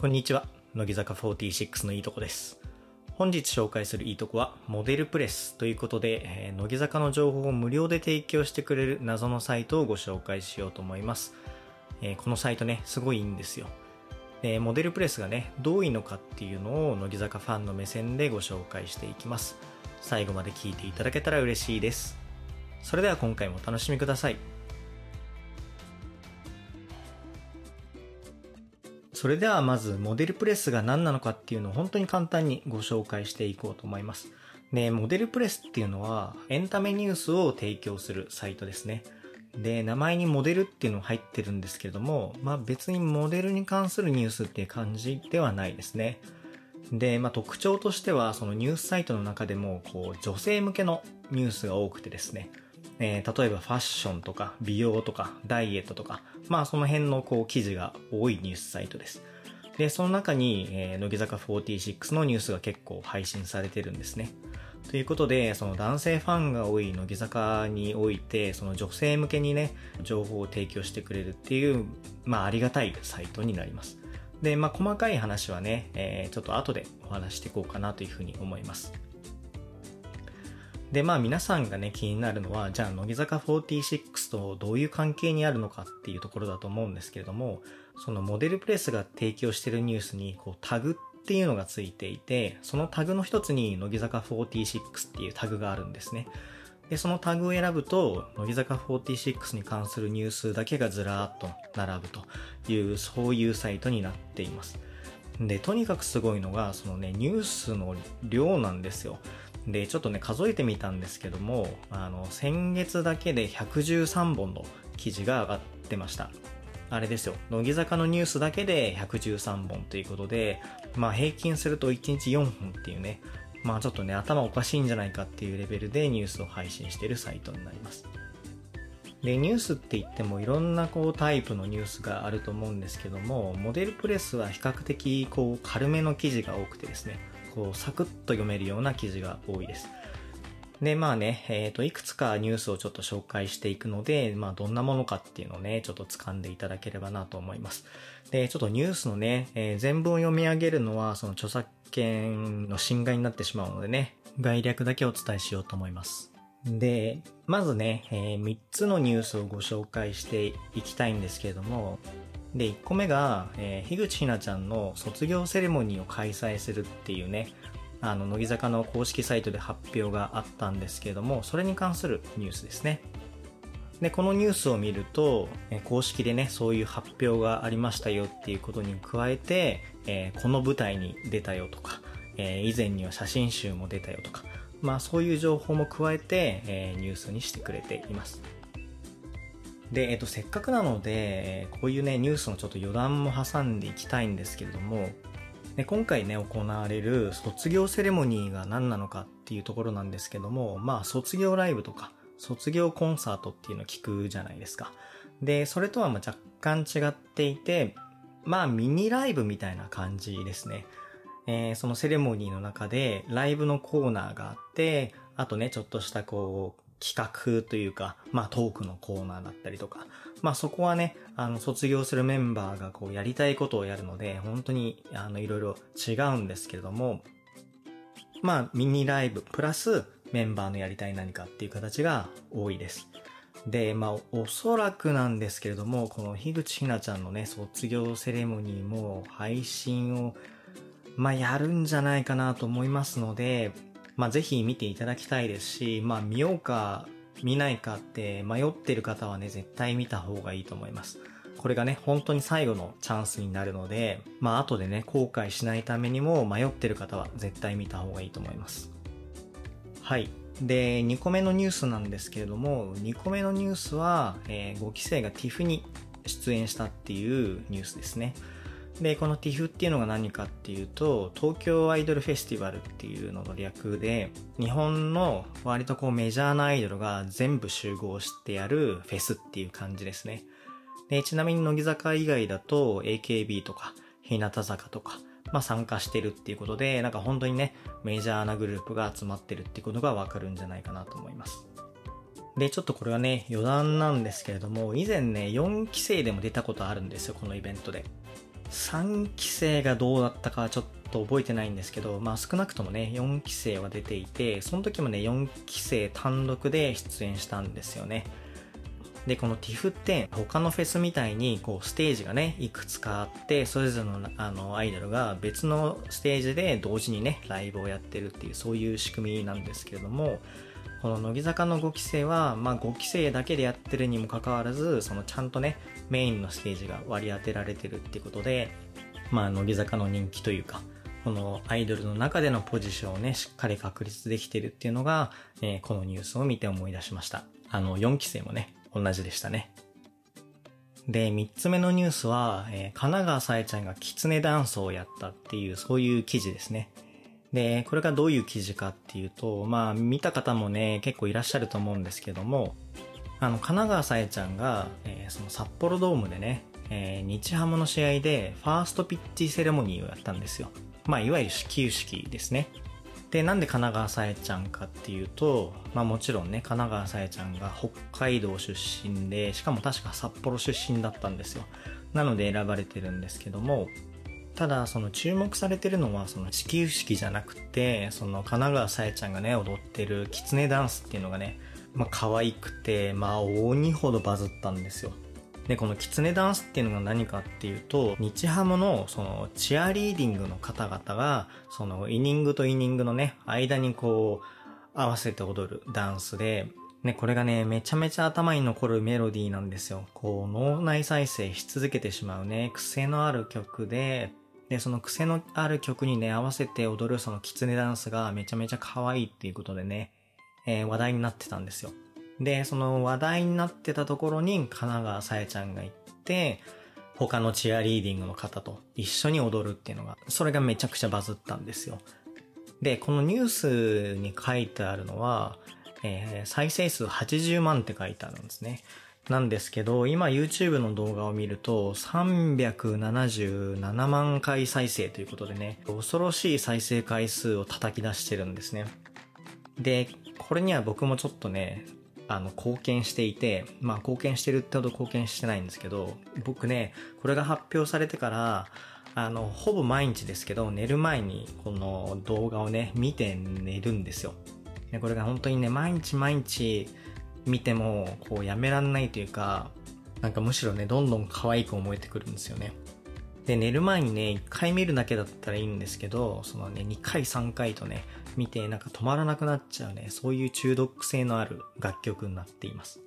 こんにちは。乃木坂46のいいとこです。本日紹介するいいとこは、モデルプレスということで、えー乃木坂の情報を無料で提供してくれる謎のサイトをご紹介しようと思います。えーこのサイトね、すごいいいんですよ。で、モデルプレスがね、どういいのかっていうのを乃木坂ファンの目線でご紹介していきます。最後まで聞いていただけたら嬉しいです。それでは今回もお楽しみください。それではまずモデルプレスが何なのかっていうのを本当に簡単にご紹介していこうと思います。で、モデルプレスっていうのはエンタメニュースを提供するサイトですね。で、名前にモデルっていうのが入ってるんですけども、まあ別にモデルに関するニュースっていう感じではないですね。で、まあ特徴としてはそのニュースサイトの中でもこう女性向けのニュースが多くてですね。えー例えばファッションとか美容とかダイエットとか、まあその辺のこう記事が多いニュースサイトです。で、その中に、えー乃木坂46のニュースが結構配信されてるんですね。ということで、その男性ファンが多い乃木坂において、その女性向けにね、情報を提供してくれるっていう、まあありがたいサイトになります。で、まあ細かい話はね、えーちょっと後でお話していこうかなというふうに思います。で、まあ皆さんがね、気になるのは、じゃあ乃木坂46とどういう関係にあるのかっていうところだと思うんですけれども、そのモデルプレスが提供しているニュースに、こうタグっていうのがついていて、そのタグの一つに乃木坂46っていうタグがあるんですね。で、そのタグを選ぶと、乃木坂46に関するニュースだけがずらーっと並ぶという、そういうサイトになっています。で、とにかくすごいのが、そのね、ニュースの量なんですよ。で、ちょっとね、数えてみたんですけども、あの、先月だけで113本の記事が上がってました。あれですよ。乃木坂のニュースだけで113本ということで、まあ平均すると1日4本っていうね、まあちょっとね、頭おかしいんじゃないかっていうレベルでニュースを配信してるサイトになります。で、ニュースって言ってもいろんなこうタイプのニュースがあると思うんですけども、モデルプレスは比較的こう軽めの記事が多くてですね、こうサクッと読めるような記事が多いです。で、まあね、えっ、と、いくつかニュースをちょっと紹介していくので、まあどんなものかっていうのをね、ちょっと掴んでいただければなと思います。で、ちょっとニュースのね、えー全文を読み上げるのは、その著作権の侵害になってしまうのでね、概略だけお伝えしようと思います。で、まずね、え3つのニュースをご紹介していきたいんですけれども、で、1個目が、えー、樋口ひなちゃんの卒業セレモニーを開催するっていうね、あの、乃木坂の公式サイトで発表があったんですけども、それに関するニュースですね。で、このニュースを見ると、え公式でね、そういう発表がありましたよっていうことに加えて、えーこの舞台に出たよとか、えー以前には写真集も出たよとか、まあそういう情報も加えて、えニュースにしてくれています。で、えっと、せっかくなので、こういうね、ニュースのちょっと余談も挟んでいきたいんですけれども、で今回ね、行われる卒業セレモニーが何なのかっていうところなんですけども、まあ、卒業ライブとか、卒業コンサートっていうのを聞くじゃないですか。で、それとはまあ若干違っていて、まあ、ミニライブみたいな感じですね。えーそのセレモニーの中でライブのコーナーがあって、あとね、ちょっとしたこう、企画というか、まあトークのコーナーだったりとか、まあそこはね、あの、卒業するメンバーがこう、やりたいことをやるので、本当に、あの、いろいろ違うんですけれども、まあ、ミニライブ、プラスメンバーのやりたい何かっていう形が多いです。で、まあ、おそらくなんですけれども、この樋口ひなちゃんのね、卒業セレモニーも配信を、まあ、やるんじゃないかなと思いますので、まあ、ぜひ見ていただきたいですし、まあ、見ようか、見ないかって迷ってる方はね、絶対見た方がいいと思います。これがね、本当に最後のチャンスになるので、まあ、後でね、後悔しないためにも迷ってる方は絶対見た方がいいと思います。はい。で、2個目のニュースなんですけれども、2個目のニュースは、え5期生が TIFF に出演したっていうニュースですね。で、この TIFF っていうのが何かっていうと、東京アイドルフェスティバルっていうのの略で、日本の割とこうメジャーなアイドルが全部集合してやるフェスっていう感じですね。で、ちなみに乃木坂以外だと AKB とか、日向坂とか、まあ参加してるっていうことで、なんか本当にね、メジャーなグループが集まってるっていうことがわかるんじゃないかなと思います。で、ちょっとこれはね、余談なんですけれども、以前ね、4期生でも出たことあるんですよ、このイベントで。3期生がどうだったかちょっと覚えてないんですけど、まあ少なくともね、4期生は出ていて、その時もね、4期生単独で出演したんですよね。で、この TIFF って他のフェスみたいにこうステージがね、いくつかあって、それぞれのあのアイドルが別のステージで同時にね、ライブをやってるっていうそういう仕組みなんですけれども、この乃木坂の5期生は、まあ5期生だけでやってるにもかかわらず、そのちゃんとね、メインのステージが割り当てられてるってことで、まあ乃木坂の人気というか、このアイドルの中でのポジションをね、しっかり確立できてるっていうのが、えー、このニュースを見て思い出しました。あの、4期生もね、同じでしたね。で、三つ目のニュースは、えー、神奈川さえちゃんがキツネダンスをやったっていう、そういう記事ですね。で、これがどういう記事かっていうと、まあ、見た方もね、結構いらっしゃると思うんですけども、あの、神奈川さえちゃんが、えー、その札幌ドームでね、えー、日ハムの試合で、ファーストピッチセレモニーをやったんですよ。まあ、いわゆる始球式ですね。で、なんで神奈川さえちゃんかっていうと、まあもちろんね、神奈川さえちゃんが北海道出身で、しかも確か札幌出身だったんですよ。なので選ばれてるんですけども、ただその注目されてるのはその地球式じゃなくて、その神奈川さえちゃんがね、踊ってるキツネダンスっていうのがね、まあ可愛くて、まあ鬼ほどバズったんですよ。で、このキツネダンスっていうのが何かっていうと、日ハムのそのチアリーディングの方々が、そのイニングとイニングのね、間にこう、合わせて踊るダンスで、ね、これがね、めちゃめちゃ頭に残るメロディーなんですよ。こう、脳内再生し続けてしまうね、癖のある曲で、で、その癖のある曲にね、合わせて踊るそのキツネダンスがめちゃめちゃ可愛いっていうことでね、えー、話題になってたんですよ。で、その話題になってたところに神奈川さえちゃんが行って、他のチアリーディングの方と一緒に踊るっていうのが、それがめちゃくちゃバズったんですよ。で、このニュースに書いてあるのは、えー、再生数80万って書いてあるんですね。なんですけど、今 YouTube の動画を見ると377万回再生ということでね、恐ろしい再生回数を叩き出してるんですね。で、これには僕もちょっとね、あの、貢献していて、まあ、貢献してるってほど貢献してないんですけど、僕ね、これが発表されてから、あの、ほぼ毎日ですけど、寝る前にこの動画をね、見て寝るんですよ。これが本当にね、毎日毎日見ても、こう、やめらんないというか、なんかむしろね、どんどん可愛く思えてくるんですよね。で、寝る前にね、1回見るだけだったらいいんですけど、そのね、2回3回とね、見てなんか止まらなくなっちゃうね、そういう中毒性のある楽曲になっています。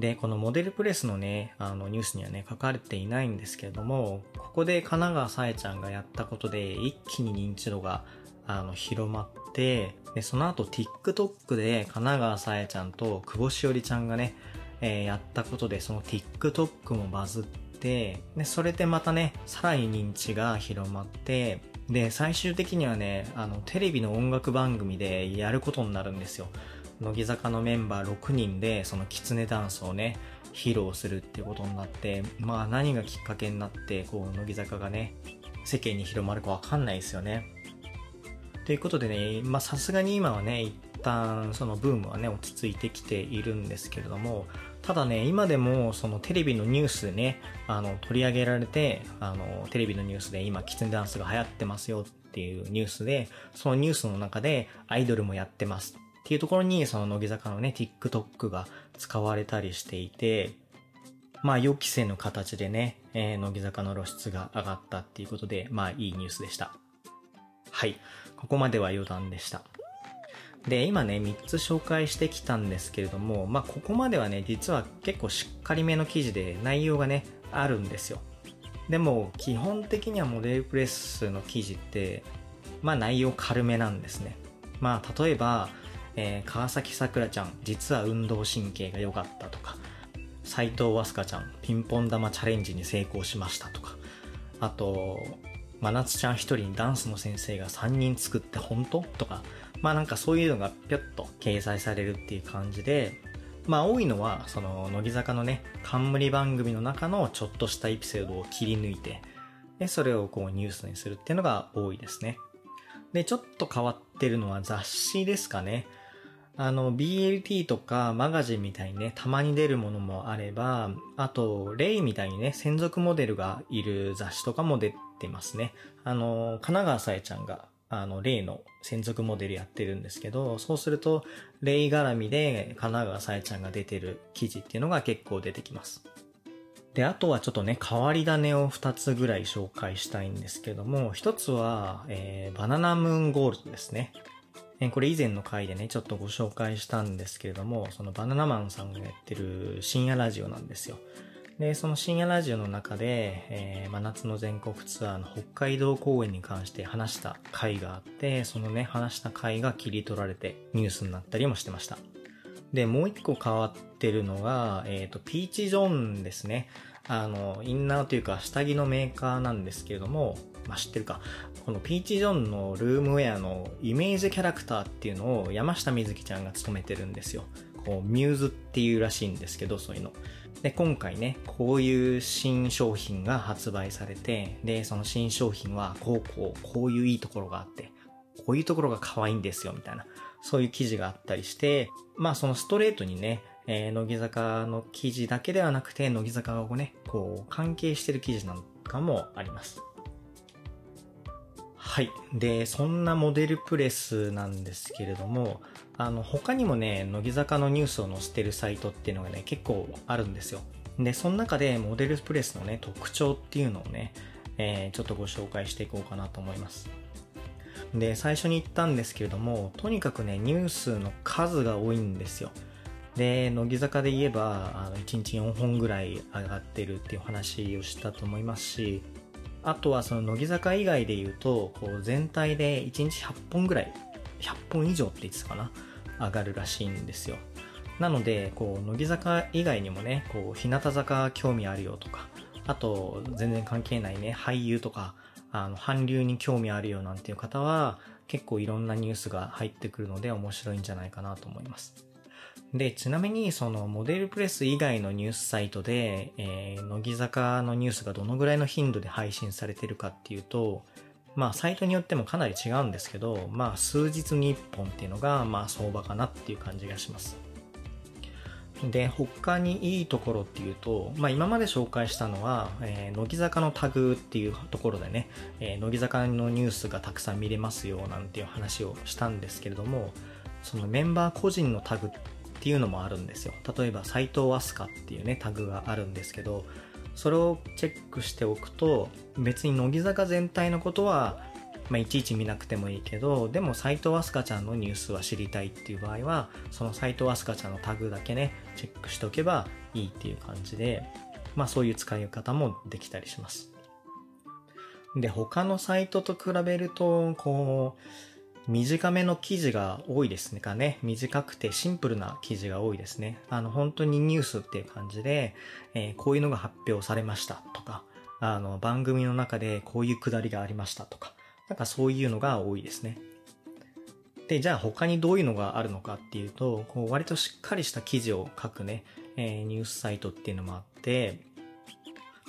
で、このモデルプレスのね、あのニュースにはね、書かれていないんですけれども、ここで神奈川さえちゃんがやったことで一気に認知度があの広まって、で、その後 TikTok で神奈川さえちゃんと久保しおりちゃんがね、えー、やったことでその TikTok もバズって、で、それでまたね、さらに認知が広まって、で、最終的にはね、あの、テレビの音楽番組でやることになるんですよ。乃木坂のメンバー6人で、そのキツネダンスをね、披露するってことになって、まあ何がきっかけになって、こう、乃木坂がね、世間に広まるかわかんないですよね。ということでね、まあさすがに今はね、一旦そのブームはね、落ち着いてきているんですけれども、ただね、今でもそのテレビのニュースでね、あの、取り上げられて、あの、テレビのニュースで今、キツネダンスが流行ってますよっていうニュースで、そのニュースの中でアイドルもやってますっていうところに、その乃木坂のね、TikTok が使われたりしていて、まあ予期せぬ形でね、えー、乃木坂の露出が上がったっていうことで、まあいいニュースでした。はい。ここまでは余談でした。で、今ね、3つ紹介してきたんですけれども、まあ、ここまではね、実は結構しっかりめの記事で内容がね、あるんですよ。でも、基本的にはモデルプレスの記事って、まあ、内容軽めなんですね。まあ、例えば、えー、川崎さくらちゃん、実は運動神経が良かったとか、斎藤飛鳥ちゃん、ピンポン玉チャレンジに成功しましたとか、あと、真夏ちゃん一人にダンスの先生が3人作って本当？とか、まあなんかそういうのがぴょっと掲載されるっていう感じで、まあ多いのは、その、乃木坂のね、冠番組の中のちょっとしたエピソードを切り抜いて、で、それをこうニュースにするっていうのが多いですね。で、ちょっと変わってるのは雑誌ですかね。あの、BLT とかマガジンみたいにね、たまに出るものもあれば、あと、レイみたいにね、専属モデルがいる雑誌とかも出てますね。あの、神奈川さえちゃんが、あの、レイの専属モデルやってるんですけど、そうすると、レイ絡みで神奈川さえちゃんが出てる記事っていうのが結構出てきます。で、あとはちょっとね、変わり種を2つぐらい紹介したいんですけども、1つは、えー、バナナムーンゴールドですね。えこれ以前の回でね、ちょっとご紹介したんですけれども、そのバナナマンさんがやってる深夜ラジオなんですよ。で、その深夜ラジオの中で、えー、真夏の全国ツアーの北海道公演に関して話した回があって、そのね、話した回が切り取られてニュースになったりもしてました。で、もう一個変わってるのが、えっ、ー、と、ピーチジョンですね。あの、インナーというか下着のメーカーなんですけれども、まあ、知ってるか。このピーチ・ジョンのルームウェアのイメージキャラクターっていうのを山下美月ちゃんが務めてるんですよ。こう、ミューズっていうらしいんですけど、そういうの。で、今回ね、こういう新商品が発売されて、で、その新商品は、こうこう、こういういいところがあって、こういうところが可愛いんですよ、みたいな。そういう記事があったりして、まあそのストレートにね、えー、乃木坂の記事だけではなくて、乃木坂をね、こう、関係してる記事なんかもあります。はい。で、そんなモデルプレスなんですけれども、あの、他にもね、乃木坂のニュースを載せてるサイトっていうのがね、結構あるんですよ。で、その中でモデルプレスのね、特徴っていうのをね、えー、ちょっとご紹介していこうかなと思います。で、最初に言ったんですけれども、とにかくね、ニュースの数が多いんですよ。で、乃木坂で言えば、あの、1日4本ぐらい上がってるっていう話をしたと思いますし、あとはその乃木坂以外で言うと、こう全体で1日100本ぐらい、100本以上って言ってたかな上がるらしいんですよ。なので、こう、乃木坂以外にもね、こう、日向坂興味あるよとか、あと、全然関係ないね、俳優とか、あの、韓流に興味あるよなんていう方は、結構いろんなニュースが入ってくるので面白いんじゃないかなと思います。で、ちなみにそのモデルプレス以外のニュースサイトで、えー、乃木坂のニュースがどのぐらいの頻度で配信されてるかっていうと、まあサイトによってもかなり違うんですけど、まあ数日に1本っていうのがまあ相場かなっていう感じがします。で、他にいいところっていうと、まあ今まで紹介したのは、えー、乃木坂のタグっていうところでね、えー、乃木坂のニュースがたくさん見れますよなんていう話をしたんですけれども、そのメンバー個人のタグっていうのもあるんですよ。例えば、斎藤飛鳥っていうね、タグがあるんですけど、それをチェックしておくと、別に乃木坂全体のことは、まあ、いちいち見なくてもいいけど、でも斎藤飛鳥ちゃんのニュースは知りたいっていう場合は、その斎藤飛鳥ちゃんのタグだけね、チェックしておけばいいっていう感じで、まあそういう使い方もできたりします。で、他のサイトと比べると、こう、短めの記事が多いですねかね。短くてシンプルな記事が多いですね。あの、本当にニュースっていう感じで、えー、こういうのが発表されましたとか、あの、番組の中でこういうくだりがありましたとか、なんかそういうのが多いですね。で、じゃあ他にどういうのがあるのかっていうと、こう割としっかりした記事を書くね、えー、ニュースサイトっていうのもあって、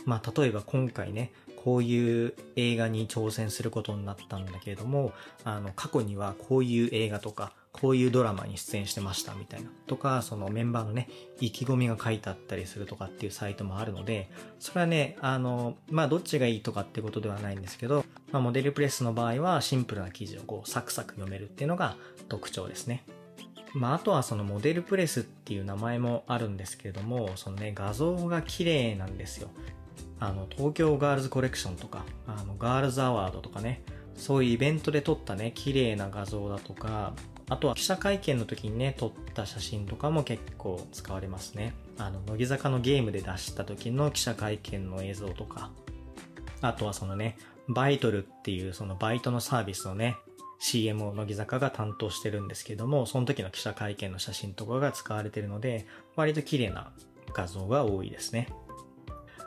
まあ例えば今回ね、こういう映画に挑戦することになったんだけれども、あの、過去にはこういう映画とか、こういうドラマに出演してましたみたいな。とか、そのメンバーのね、意気込みが書いてあったりするとかっていうサイトもあるので、それはね、あの、まあ、どっちがいいとかってことではないんですけど、まあ、モデルプレスの場合はシンプルな記事をこう、サクサク読めるっていうのが特徴ですね。まあ、あとはそのモデルプレスっていう名前もあるんですけれども、そのね、画像が綺麗なんですよ。あの、東京ガールズコレクションとか、あの、ガールズアワードとかね、そういうイベントで撮ったね、綺麗な画像だとか、あとは記者会見の時にね、撮った写真とかも結構使われますね。あの、乃木坂のゲームで出した時の記者会見の映像とか、あとはそのね、バイトルっていうそのバイトのサービスのね、CM を乃木坂が担当してるんですけども、その時の記者会見の写真とかが使われてるので、割と綺麗な画像が多いですね。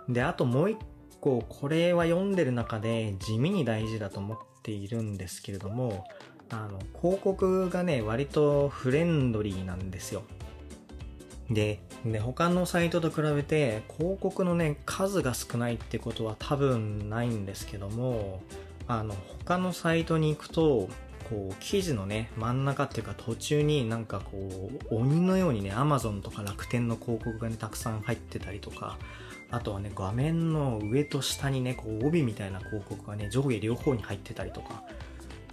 で、あともう一個、これは読んでる中で地味に大事だと思っているんですけれども、あの、広告がね、割とフレンドリーなんですよ。で、で、他のサイトと比べて広告のね、数が少ないってことは多分ないんですけども、あの、他のサイトに行くと、こう記事のね真ん中っていうか途中になんかこう鬼のようにね Amazon とか楽天の広告がねたくさん入ってたりとかあとはね画面の上と下にねこう帯みたいな広告がね上下両方に入ってたりとか。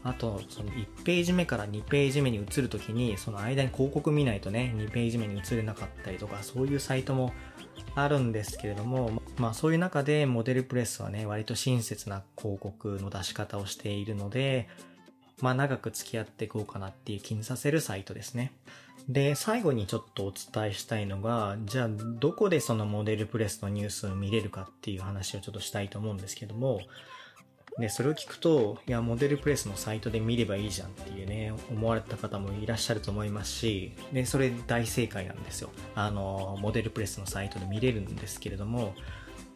あとその1ページ目から2ページ目に移るときにその間に広告見ないとね2ページ目に移れなかったりとかそういうサイトもあるんですけれどもまあそういう中でモデルプレスはね割と親切な広告の出し方をしているのでまあ長く付き合っていこうかなっていう気にさせるサイトですね。で、最後にちょっとお伝えしたいのが、じゃあどこでそのモデルプレスのニュースを見れるかっていう話をちょっとしたいと思うんですけども、で、それを聞くと、いや、モデルプレスのサイトで見ればいいじゃんっていうね、思われた方もいらっしゃると思いますし、で、それ大正解なんですよ。あの、モデルプレスのサイトで見れるんですけれども、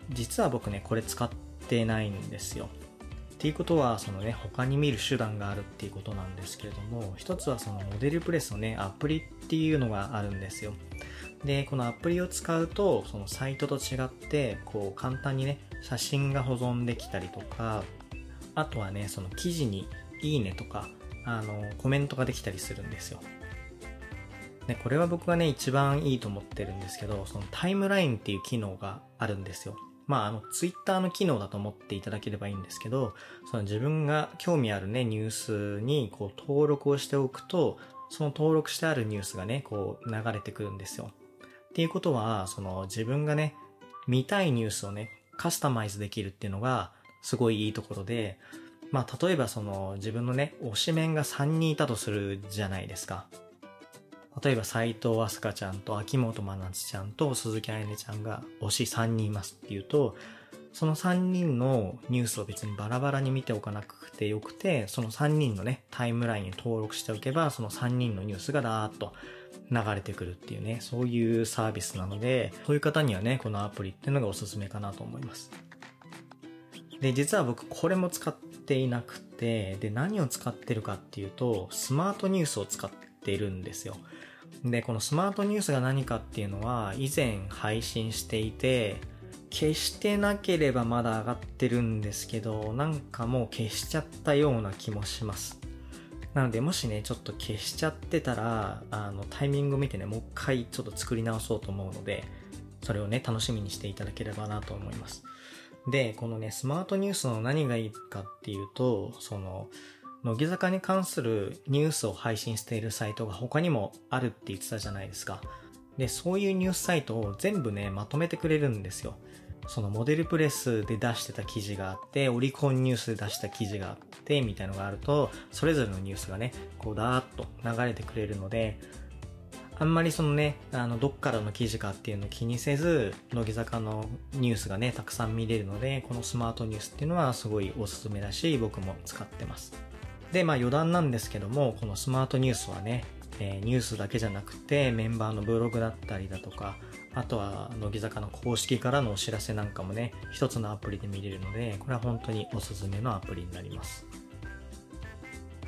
実は僕ね、これ使ってないんですよ。っていうことは、そのね、他に見る手段があるっていうことなんですけれども、一つはそのモデルプレスのね、アプリっていうのがあるんですよ。で、このアプリを使うと、そのサイトと違って、こう簡単にね、写真が保存できたりとか、あとはね、その記事にいいねとか、あの、コメントができたりするんですよ。で、これは僕がね、一番いいと思ってるんですけど、そのタイムラインっていう機能があるんですよ。まあ、あの、ツイッターの機能だと思っていただければいいんですけど、その自分が興味あるね、ニュースにこう登録をしておくと、その登録してあるニュースがね、こう流れてくるんですよ。っていうことは、その自分がね、見たいニュースをね、カスタマイズできるっていうのが、すごいいいところで、まあ、例えばその自分のね、推しメンが3人いたとするじゃないですか。例えば斎藤飛鳥ちゃんと秋元真夏ちゃんと鈴木彩音ちゃんが推し3人いますっていうと、その3人のニュースを別にバラバラに見ておかなくてよくて、その3人のね、タイムラインに登録しておけば、その3人のニュースがダーッと流れてくるっていうね、そういうサービスなので、そういう方にはね、このアプリっていうのがおすすめかなと思います。で、実は僕これも使っていなくて、で、何を使ってるかっていうと、スマートニュースを使っているんですよ。で、このスマートニュースが何かっていうのは、以前配信していて、消してなければまだ上がってるんですけど、なんかもう消しちゃったような気もします。なので、もしね、ちょっと消しちゃってたら、あの、タイミング見てね、もう一回ちょっと作り直そうと思うので、それをね、楽しみにしていただければなと思います。で、このね、スマートニュースの何がいいかっていうと、その、乃木坂に関するニュースを配信しているサイトが他にもあるって言ってたじゃないですか。で、そういうニュースサイトを全部ね、まとめてくれるんですよ。そのモデルプレスで出してた記事があって、オリコンニュースで出した記事があって、みたいのがあると、それぞれのニュースがね、こうダーッと流れてくれるので、あんまりそのね、あの、どっからの記事かっていうのを気にせず、乃木坂のニュースがね、たくさん見れるので、このスマートニュースっていうのはすごいおすすめだし、僕も使ってます。で、まあ余談なんですけども、このスマートニュースはね、えー、ニュースだけじゃなくて、メンバーのブログだったりだとか、あとは乃木坂の公式からのお知らせなんかもね、一つのアプリで見れるので、これは本当におすすめのアプリになります。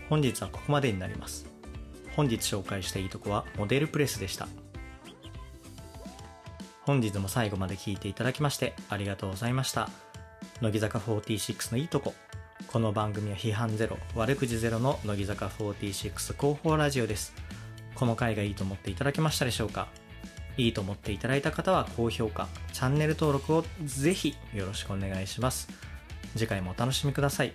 本日はここまでになります。本日紹介したいいとこはモデルプレスでした。本日も最後まで聞いていただきましてありがとうございました。乃木坂46のいいとこ。この番組は批判ゼロ、悪口ゼロの乃木坂46広報ラジオです。この回がいいと思っていただけましたでしょうか？いいと思っていただいた方は高評価、チャンネル登録をぜひよろしくお願いします。次回もお楽しみください。